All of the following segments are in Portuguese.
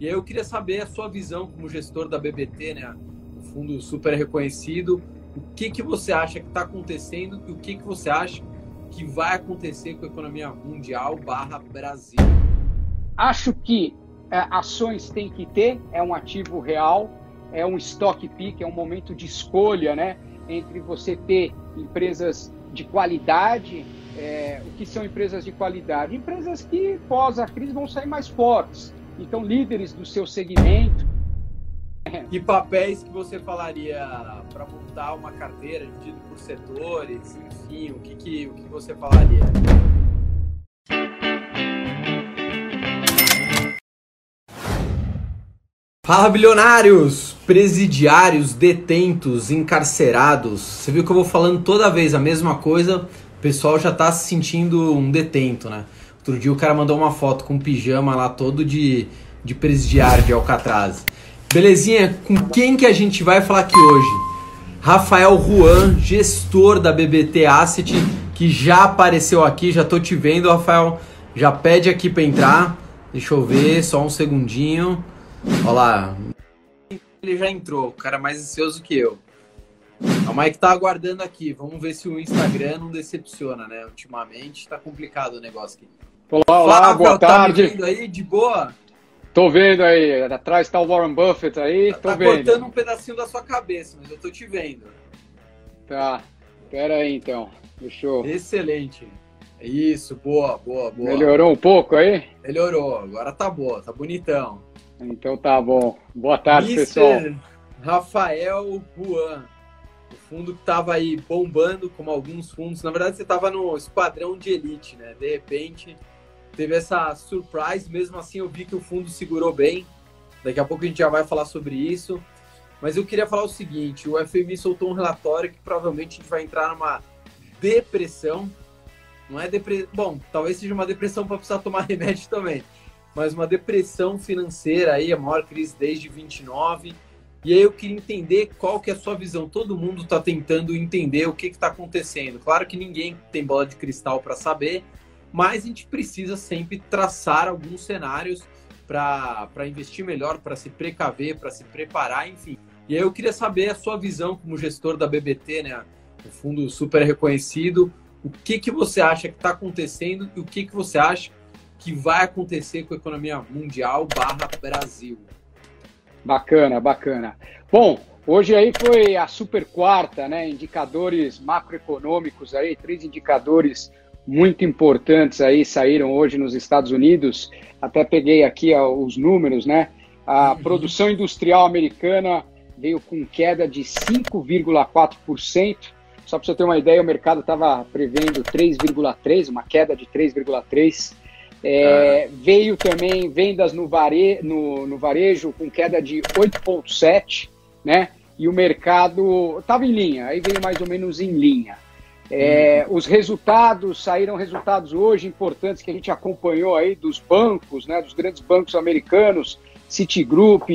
E aí eu queria saber a sua visão como gestor da BBT, né? Um fundo super reconhecido. O que, que você acha que está acontecendo e o que, que você acha que vai acontecer com a economia mundial barra Brasil? Acho que é, ações tem que ter, é um ativo real, é um stock pick, é um momento de escolha, né? Entre você ter empresas de qualidade. É, o que são empresas de qualidade? Empresas que, pós a crise, vão sair mais fortes. Então, líderes do seu segmento. Que papéis que você falaria para montar uma carteira dividida por setores? Enfim, o que, que, o que você falaria? Fala, bilionários, presidiários, detentos, encarcerados. Você viu que eu vou falando toda vez a mesma coisa, o pessoal já tá se sentindo um detento, né? Outro dia o cara mandou uma foto com um pijama lá todo de, de presidiário de Alcatraz. Belezinha, com quem que a gente vai falar aqui hoje? Rafael Juan, gestor da BBT Asset, que já apareceu aqui, já tô te vendo, Rafael. Já pede aqui para entrar. Deixa eu ver, só um segundinho. Olha lá. Ele já entrou, o cara mais ansioso que eu. O Mike tá aguardando aqui. Vamos ver se o Instagram não decepciona, né? Ultimamente tá complicado o negócio aqui. Olá, olá, boa tá tarde. Tá vendo aí de boa? Tô vendo aí. Atrás tá o Warren Buffett aí. Tô tá vendo. cortando um pedacinho da sua cabeça, mas eu tô te vendo. Tá. Pera aí então. Fechou. Excelente. Isso, boa, boa, boa. Melhorou um pouco aí? Melhorou. Agora tá boa, tá bonitão. Então tá bom. Boa tarde, Mister pessoal. Rafael Juan. O fundo que estava aí bombando, como alguns fundos. Na verdade, você estava no esquadrão de elite, né? De repente, teve essa surprise. Mesmo assim, eu vi que o fundo segurou bem. Daqui a pouco a gente já vai falar sobre isso. Mas eu queria falar o seguinte: o FMI soltou um relatório que provavelmente a gente vai entrar numa depressão. Não é depressão. Bom, talvez seja uma depressão para precisar tomar remédio também mas uma depressão financeira aí, a maior crise desde 29. E aí eu queria entender qual que é a sua visão. Todo mundo está tentando entender o que está acontecendo. Claro que ninguém tem bola de cristal para saber, mas a gente precisa sempre traçar alguns cenários para investir melhor, para se precaver, para se preparar, enfim. E aí eu queria saber a sua visão como gestor da BBT, né? Um fundo super reconhecido. O que, que você acha que está acontecendo e o que, que você acha que vai acontecer com a economia mundial barra Brasil. Bacana, bacana. Bom, hoje aí foi a super quarta, né? Indicadores macroeconômicos aí, três indicadores muito importantes aí saíram hoje nos Estados Unidos. Até peguei aqui ó, os números, né? A uhum. produção industrial americana veio com queda de 5,4%. Só para você ter uma ideia, o mercado estava prevendo 3,3%, uma queda de 3,3%. É, veio também vendas no, vare, no, no varejo com queda de 8,7, né? E o mercado estava em linha, aí veio mais ou menos em linha. É. Os resultados, saíram resultados hoje importantes que a gente acompanhou aí dos bancos, né? Dos grandes bancos americanos, Citigroup,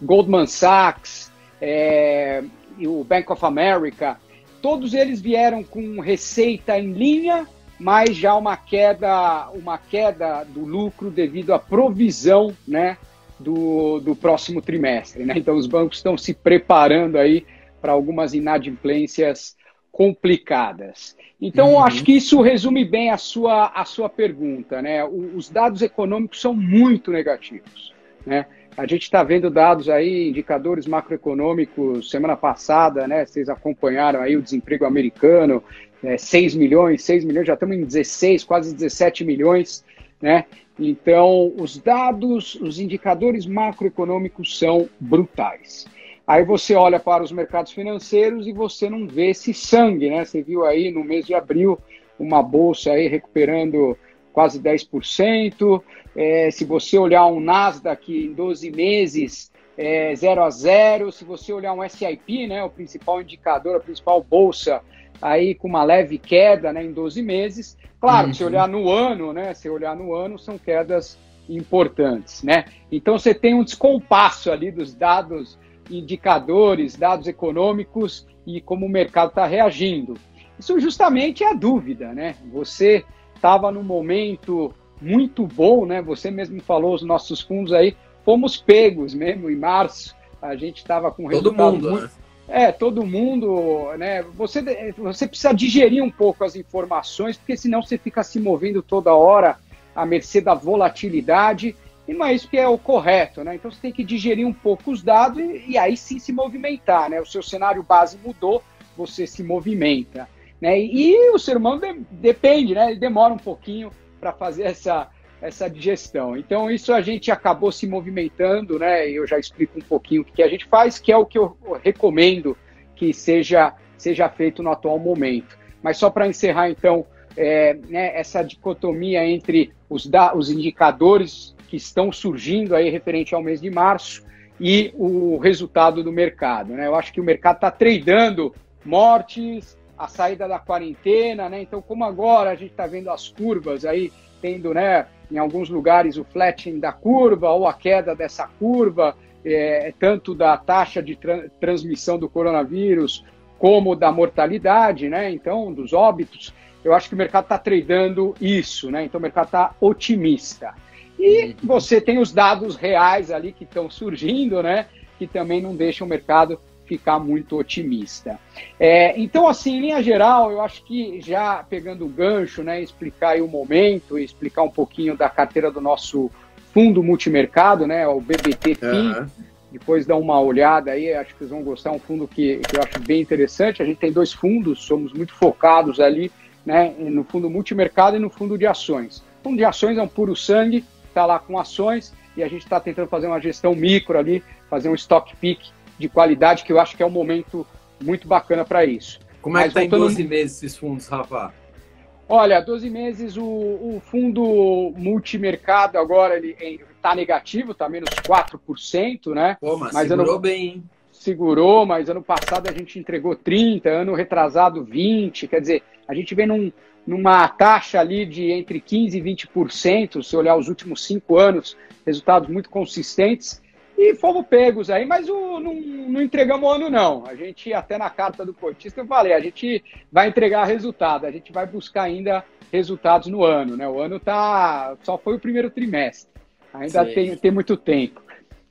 Goldman Sachs, é, e o Bank of America. Todos eles vieram com receita em linha mas já uma queda, uma queda do lucro devido à provisão né, do, do próximo trimestre. Né? Então, os bancos estão se preparando aí para algumas inadimplências complicadas. Então, uhum. acho que isso resume bem a sua, a sua pergunta. Né? os dados econômicos são muito negativos. Né? A gente está vendo dados aí, indicadores macroeconômicos, semana passada, né? Vocês acompanharam aí o desemprego americano, é, 6 milhões, 6 milhões, já estamos em 16, quase 17 milhões, né? Então, os dados, os indicadores macroeconômicos são brutais. Aí você olha para os mercados financeiros e você não vê esse sangue, né? Você viu aí no mês de abril uma bolsa aí recuperando quase 10%. É, se você olhar um Nasdaq em 12 meses, é, 0 a 0. Se você olhar um SIP, né, o principal indicador, a principal bolsa, aí com uma leve queda né, em 12 meses. Claro, uhum. se olhar no ano, né? Se olhar no ano, são quedas importantes, né? Então você tem um descompasso ali dos dados indicadores, dados econômicos e como o mercado está reagindo. Isso justamente é a dúvida, né? Você estava num momento muito bom, né? Você mesmo falou os nossos fundos aí fomos pegos mesmo em março. A gente estava com todo mundo, muito... né? É, todo mundo, né? Você, você precisa digerir um pouco as informações, porque senão você fica se movendo toda hora à mercê da volatilidade, e isso que é o correto, né? Então você tem que digerir um pouco os dados e, e aí sim se movimentar, né? O seu cenário base mudou, você se movimenta, né? E o ser humano de, depende, né? Ele demora um pouquinho para fazer essa, essa digestão. Então, isso a gente acabou se movimentando, né? Eu já explico um pouquinho o que a gente faz, que é o que eu recomendo que seja, seja feito no atual momento. Mas só para encerrar, então, é, né, essa dicotomia entre os, da, os indicadores que estão surgindo aí referente ao mês de março e o resultado do mercado. Né? Eu acho que o mercado está tradando mortes, a saída da quarentena, né? Então, como agora a gente está vendo as curvas aí, tendo, né, em alguns lugares o flattening da curva ou a queda dessa curva, é, tanto da taxa de tra transmissão do coronavírus como da mortalidade, né? Então, dos óbitos, eu acho que o mercado está tradando isso, né? Então, o mercado está otimista. E você tem os dados reais ali que estão surgindo, né? Que também não deixam o mercado ficar muito otimista. É, então, assim, em linha geral, eu acho que já pegando o gancho, né, explicar o momento, explicar um pouquinho da carteira do nosso fundo multimercado, né, o BBT uhum. depois dar uma olhada aí, acho que vocês vão gostar, é um fundo que, que eu acho bem interessante. A gente tem dois fundos, somos muito focados ali, né, no fundo multimercado e no fundo de ações. O fundo de ações é um puro sangue, está lá com ações e a gente está tentando fazer uma gestão micro ali, fazer um stock pick de qualidade, que eu acho que é um momento muito bacana para isso. Como é que está em 12 meses esses fundos, Rafa? Olha, 12 meses o, o fundo multimercado agora ele está negativo, está menos 4%, né? Pô, mas, mas segurou ano, bem, hein? Segurou, mas ano passado a gente entregou 30, ano retrasado 20, quer dizer, a gente vem num, numa taxa ali de entre 15% e 20%, se olhar os últimos cinco anos, resultados muito consistentes. E fomos pegos aí, mas o, não, não entregamos o ano, não. A gente, até na carta do cotista, eu falei, a gente vai entregar resultado, a gente vai buscar ainda resultados no ano, né? O ano tá. Só foi o primeiro trimestre. Ainda tem, tem muito tempo.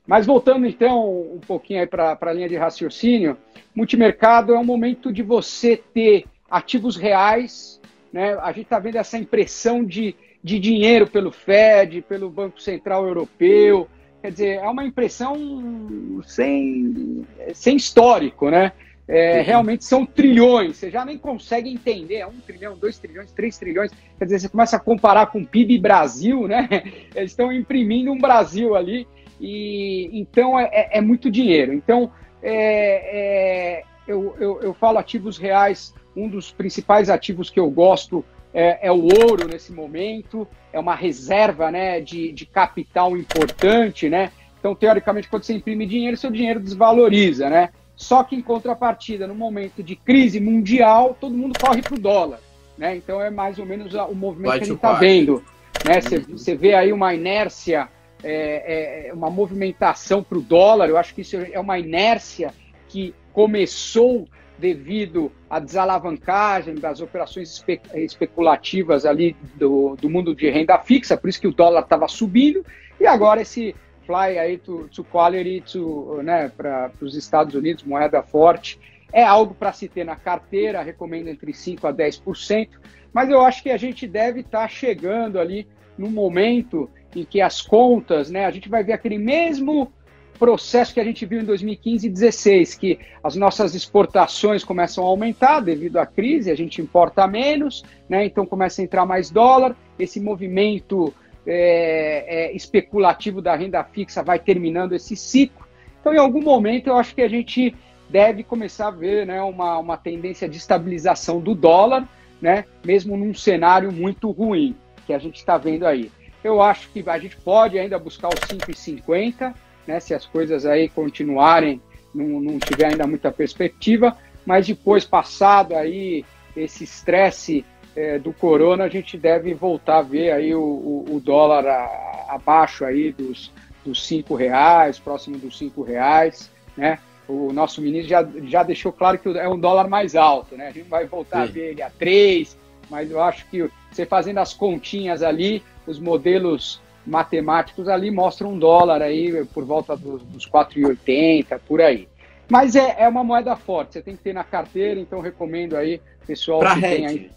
Mas voltando então um pouquinho aí para a linha de raciocínio, multimercado é um momento de você ter ativos reais, né? A gente está vendo essa impressão de, de dinheiro pelo Fed, pelo Banco Central Europeu. Quer dizer, é uma impressão sem, sem histórico, né? É, realmente são trilhões, você já nem consegue entender, é um trilhão, dois trilhões, três trilhões, quer dizer, você começa a comparar com o PIB Brasil, né? Eles estão imprimindo um Brasil ali, e então é, é, é muito dinheiro. Então, é, é, eu, eu, eu falo ativos reais, um dos principais ativos que eu gosto é, é, o ouro nesse momento, é uma reserva né, de, de capital importante, né? Então, teoricamente, quando você imprime dinheiro, seu dinheiro desvaloriza, né? Só que em contrapartida, no momento de crise mundial, todo mundo corre para o dólar, né? Então é mais ou menos o movimento Vai que a gente está vendo, né? Você vê aí uma inércia, é, é, uma movimentação para o dólar. Eu acho que isso é uma inércia que começou devido à desalavancagem das operações espe especulativas ali do, do mundo de renda fixa, por isso que o dólar estava subindo, e agora esse fly aí to, to quality to, né, para os Estados Unidos, moeda forte, é algo para se ter na carteira, recomendo entre 5% a 10%, mas eu acho que a gente deve estar tá chegando ali no momento em que as contas, né, a gente vai ver aquele mesmo processo que a gente viu em 2015 e 2016, que as nossas exportações começam a aumentar devido à crise, a gente importa menos, né? então começa a entrar mais dólar, esse movimento é, é, especulativo da renda fixa vai terminando esse ciclo. Então, em algum momento, eu acho que a gente deve começar a ver né, uma, uma tendência de estabilização do dólar, né, mesmo num cenário muito ruim que a gente está vendo aí. Eu acho que a gente pode ainda buscar os 5,50, né, se as coisas aí continuarem, não, não tiver ainda muita perspectiva, mas depois, passado aí esse estresse é, do corona, a gente deve voltar a ver aí o, o, o dólar a, abaixo aí dos, dos cinco reais, próximo dos cinco reais, né? O nosso ministro já, já deixou claro que é um dólar mais alto, né? A gente vai voltar Sim. a ver ele a três, mas eu acho que você fazendo as continhas ali, os modelos matemáticos ali mostram um dólar aí por volta dos, dos 4,80, por aí. Mas é, é uma moeda forte, você tem que ter na carteira, então recomendo aí, pessoal pra que hedge. tem aí.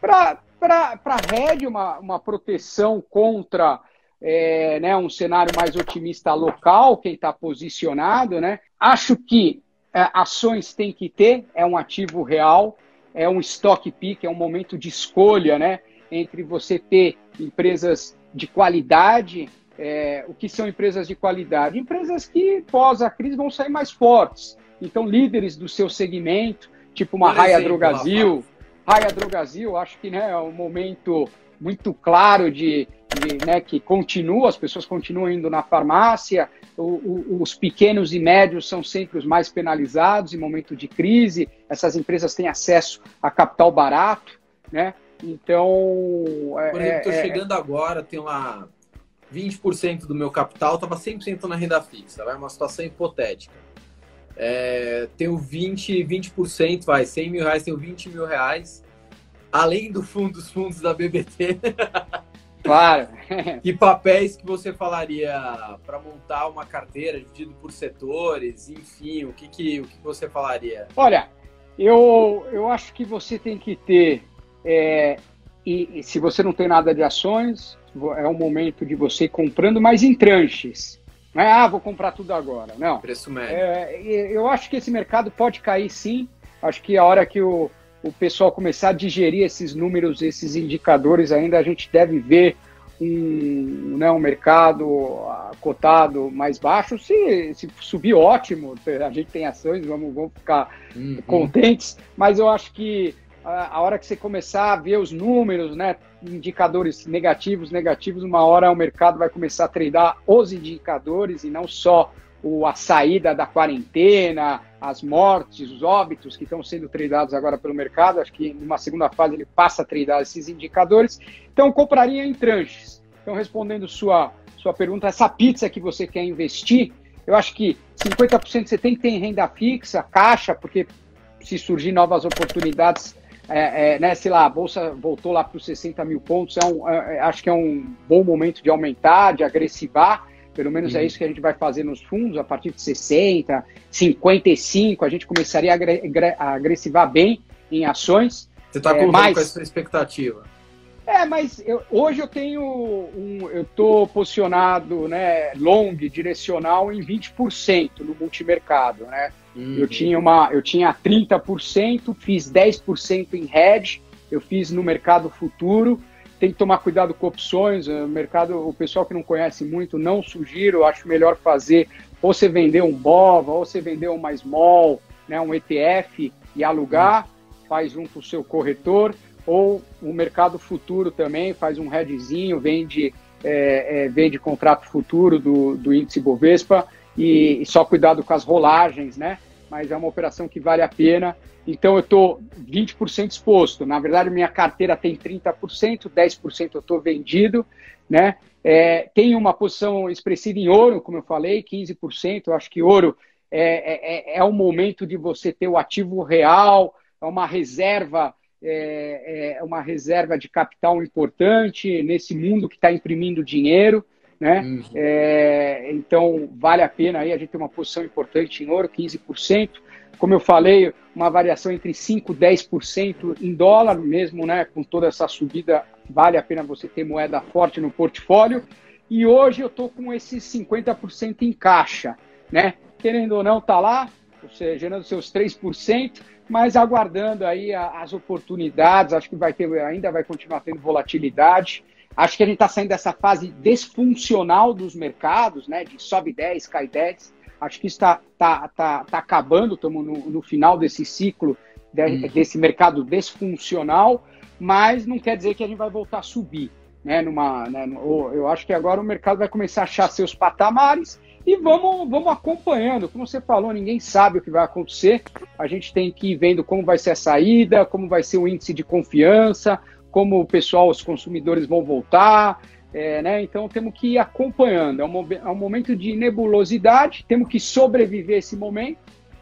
Para hedge, uma, uma proteção contra é, né, um cenário mais otimista local, quem está posicionado, né? Acho que é, ações tem que ter, é um ativo real, é um stock pick, é um momento de escolha, né? Entre você ter empresas de qualidade é, o que são empresas de qualidade? Empresas que, pós a crise, vão sair mais fortes. Então, líderes do seu segmento, tipo uma Raia Drogazil. Raia Drogazil, acho que né, é um momento muito claro de, de né, que continua, as pessoas continuam indo na farmácia, o, o, os pequenos e médios são sempre os mais penalizados em momento de crise, essas empresas têm acesso a capital barato, né? Então. Por exemplo, estou é, é, chegando é... agora, tem lá 20% do meu capital estava 100% na renda fixa, vai uma situação hipotética. É, tenho 20, 20%, vai, 100 mil reais, tenho 20 mil reais, além do fundo, dos fundos da BBT. Claro. que papéis que você falaria para montar uma carteira dividido por setores, enfim, o que, que, o que você falaria? Olha, eu, eu acho que você tem que ter, é, e, e se você não tem nada de ações, é o momento de você ir comprando, mas em tranches. Não é, ah, vou comprar tudo agora. Não. Preço médio. É, eu acho que esse mercado pode cair sim. Acho que a hora que o, o pessoal começar a digerir esses números, esses indicadores ainda, a gente deve ver um, né, um mercado cotado mais baixo. Se, se subir, ótimo. A gente tem ações, vamos, vamos ficar uhum. contentes. Mas eu acho que a hora que você começar a ver os números, né, indicadores negativos, negativos, uma hora o mercado vai começar a treinar os indicadores e não só o, a saída da quarentena, as mortes, os óbitos que estão sendo tradeados agora pelo mercado. Acho que numa segunda fase ele passa a tradar esses indicadores. Então, compraria em tranches. Então, respondendo sua, sua pergunta, essa pizza que você quer investir, eu acho que 50% você tem que ter em renda fixa, caixa, porque se surgir novas oportunidades, é, é, né, sei lá, a bolsa voltou lá para os 60 mil pontos, é um, é, é, acho que é um bom momento de aumentar, de agressivar, pelo menos é uhum. isso que a gente vai fazer nos fundos, a partir de 60, 55, a gente começaria a, agressivar bem em ações. Você está é, mas... com essa expectativa? É, mas eu, hoje eu tenho um, eu estou posicionado, né, long, direcional em 20% no multimercado, né? Uhum. Eu tinha uma, eu tinha 30%, fiz 10% em hedge, eu fiz no mercado futuro. Tem que tomar cuidado com opções, o mercado, o pessoal que não conhece muito, não sugiro, acho melhor fazer ou você vender um BOVA, ou você vender uma small, né, um ETF e alugar, uhum. faz junto o seu corretor, ou o mercado futuro também, faz um hedgezinho, vende, é, é, vende contrato futuro do, do índice Bovespa e, e só cuidado com as rolagens, né? Mas é uma operação que vale a pena. Então eu estou 20% exposto. Na verdade, minha carteira tem 30%, 10% eu estou vendido, né? É, tem uma posição expressiva em ouro, como eu falei, 15%. Eu acho que ouro é, é, é o momento de você ter o ativo real, é uma reserva é, é uma reserva de capital importante nesse mundo que está imprimindo dinheiro. Né? Uhum. É, então, vale a pena aí, a gente tem uma posição importante em ouro, 15%. Como eu falei, uma variação entre 5% e 10% em dólar, mesmo né, com toda essa subida, vale a pena você ter moeda forte no portfólio. E hoje eu estou com esses 50% em caixa, né? Querendo ou não, tá lá, você gerando seus 3%, mas aguardando aí as oportunidades, acho que vai ter, ainda vai continuar tendo volatilidade. Acho que a gente está saindo dessa fase desfuncional dos mercados, né? De sobe 10, cai 10. Acho que está tá, tá, tá acabando, estamos no, no, final desse ciclo de, uhum. desse mercado desfuncional, mas não quer dizer que a gente vai voltar a subir. Né, numa, né, eu acho que agora o mercado vai começar a achar seus patamares e vamos, vamos acompanhando. Como você falou, ninguém sabe o que vai acontecer. A gente tem que ir vendo como vai ser a saída, como vai ser o índice de confiança, como o pessoal, os consumidores vão voltar. É, né? Então temos que ir acompanhando. É um, é um momento de nebulosidade, temos que sobreviver esse momento.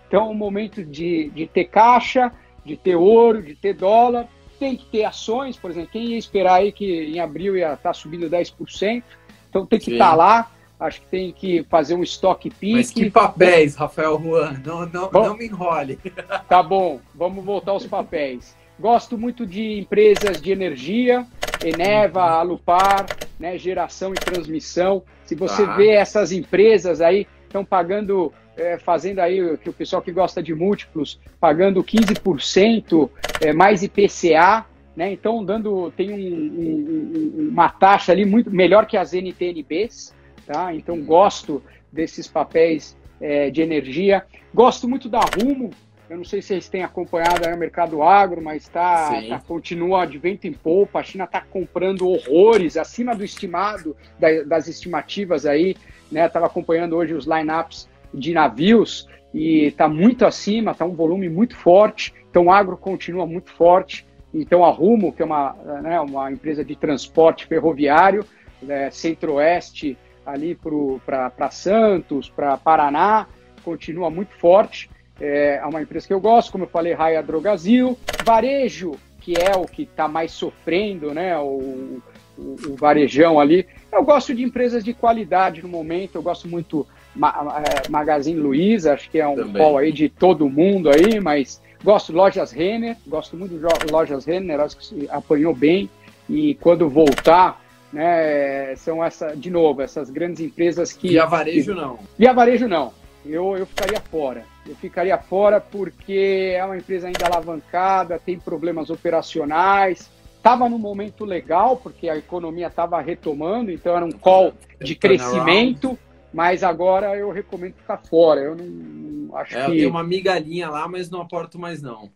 Então é um momento de, de ter caixa, de ter ouro, de ter dólar. Tem que ter ações, por exemplo, quem ia esperar aí que em abril ia estar subindo 10%? Então tem que estar tá lá, acho que tem que fazer um estoque pique. Mas que papéis, Rafael Juan? Não, não, bom, não me enrole. Tá bom, vamos voltar aos papéis. Gosto muito de empresas de energia, Eneva, Alupar, né, geração e transmissão. Se você ah. vê essas empresas aí, estão pagando, é, fazendo aí, que o pessoal que gosta de múltiplos, pagando 15% é, mais IPCA, né? Então, dando, tem um, um, uma taxa ali muito melhor que as NTNBs, tá? Então, gosto desses papéis é, de energia. Gosto muito da Rumo, eu não sei se vocês têm acompanhado o mercado agro, mas tá, tá, continua de vento em polpa. A China está comprando horrores, acima do estimado, da, das estimativas aí. Né? Estava acompanhando hoje os lineups de navios e está muito acima, está um volume muito forte. Então o agro continua muito forte. Então a Rumo, que é uma, né, uma empresa de transporte ferroviário, né, centro-oeste, ali para Santos, para Paraná, continua muito forte é, uma empresa que eu gosto, como eu falei, Raia Drogazil, Varejo, que é o que está mais sofrendo, né? O, o, o, varejão ali. Eu gosto de empresas de qualidade no momento, eu gosto muito Ma, é, Magazine Luiza, acho que é um pol aí de todo mundo aí, mas gosto de Lojas Renner, gosto muito de Lojas Renner, acho que apanhou bem e quando voltar, né, são essa, de novo, essas grandes empresas que... Via varejo que, não. Via varejo não, eu, eu ficaria fora eu ficaria fora porque é uma empresa ainda alavancada, tem problemas operacionais. Estava num momento legal, porque a economia estava retomando, então era um call de crescimento, mas agora eu recomendo ficar fora. Eu não, não acho é, que. Eu tenho uma migalhinha lá, mas não aporto mais não.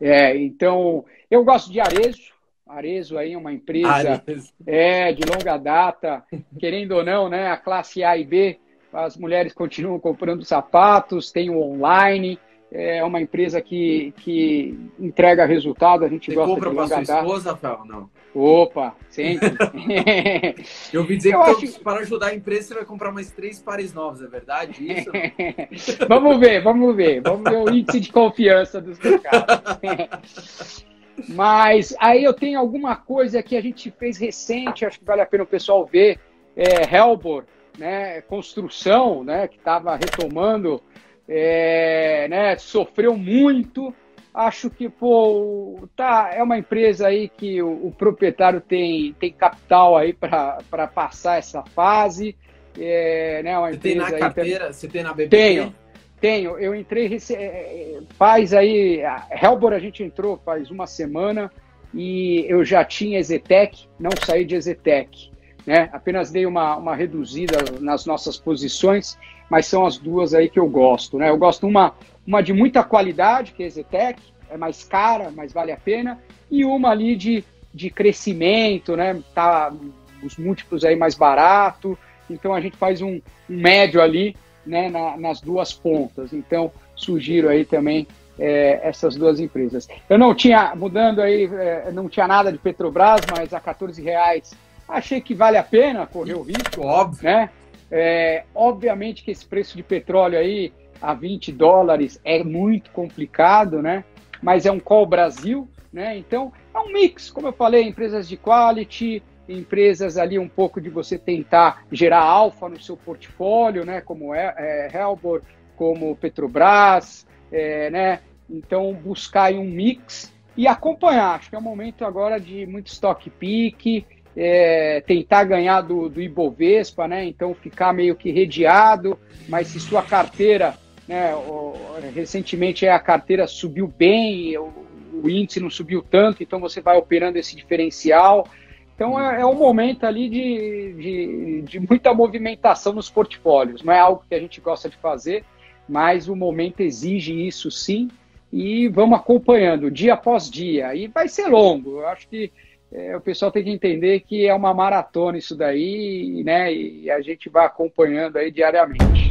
É, então eu gosto de Arezo. Arezo aí é uma empresa é, de longa data, querendo ou não, né? A classe A e B as mulheres continuam comprando sapatos, tem o online, é uma empresa que, que entrega resultado, a gente Você gosta compra de para sua esposa, Rafael? Não. Opa, sempre. Eu ouvi dizer eu que acho... para ajudar a empresa você vai comprar mais três pares novos, é verdade isso? vamos ver, vamos ver. Vamos ver o índice de confiança dos mercados. Mas aí eu tenho alguma coisa que a gente fez recente, acho que vale a pena o pessoal ver. É, Helbor, né, construção, né, que estava retomando, é, né, sofreu muito. Acho que pô, tá, é uma empresa aí que o, o proprietário tem, tem capital aí para passar essa fase. É, né, uma você tem na carteira? Você tem na BBB? Tenho, tenho. Eu entrei é, é, faz aí. A Helbor a gente entrou faz uma semana e eu já tinha Ezetec, não saí de Ezetec. Né? Apenas dei uma, uma reduzida nas nossas posições, mas são as duas aí que eu gosto. Né? Eu gosto uma, uma de muita qualidade, que é a Zetec, é mais cara, mas vale a pena, e uma ali de, de crescimento, né? Tá os múltiplos aí mais barato, então a gente faz um, um médio ali, né, na, nas duas pontas. Então, sugiro aí também é, essas duas empresas. Eu não tinha, mudando aí, é, não tinha nada de Petrobras, mas a 14 reais Achei que vale a pena correr o risco, óbvio, né? É, obviamente que esse preço de petróleo aí a 20 dólares é muito complicado, né? Mas é um call Brasil, né? Então é um mix, como eu falei, empresas de quality, empresas ali um pouco de você tentar gerar alfa no seu portfólio, né? Como é, é Helbor, como Petrobras, é, né? Então buscar um mix e acompanhar. Acho que é um momento agora de muito stock pick é, tentar ganhar do, do Ibovespa, né? Então ficar meio que redeado, mas se sua carteira, né? Recentemente a carteira subiu bem, o, o, índice não subiu tanto, então você vai operando esse diferencial. Então é, é um momento ali de, de, de muita movimentação nos portfólios. Não é algo que a gente gosta de fazer, mas o momento exige isso sim. E vamos acompanhando dia após dia. E vai ser longo. Eu acho que é, o pessoal tem que entender que é uma maratona isso daí, né? E a gente vai acompanhando aí diariamente.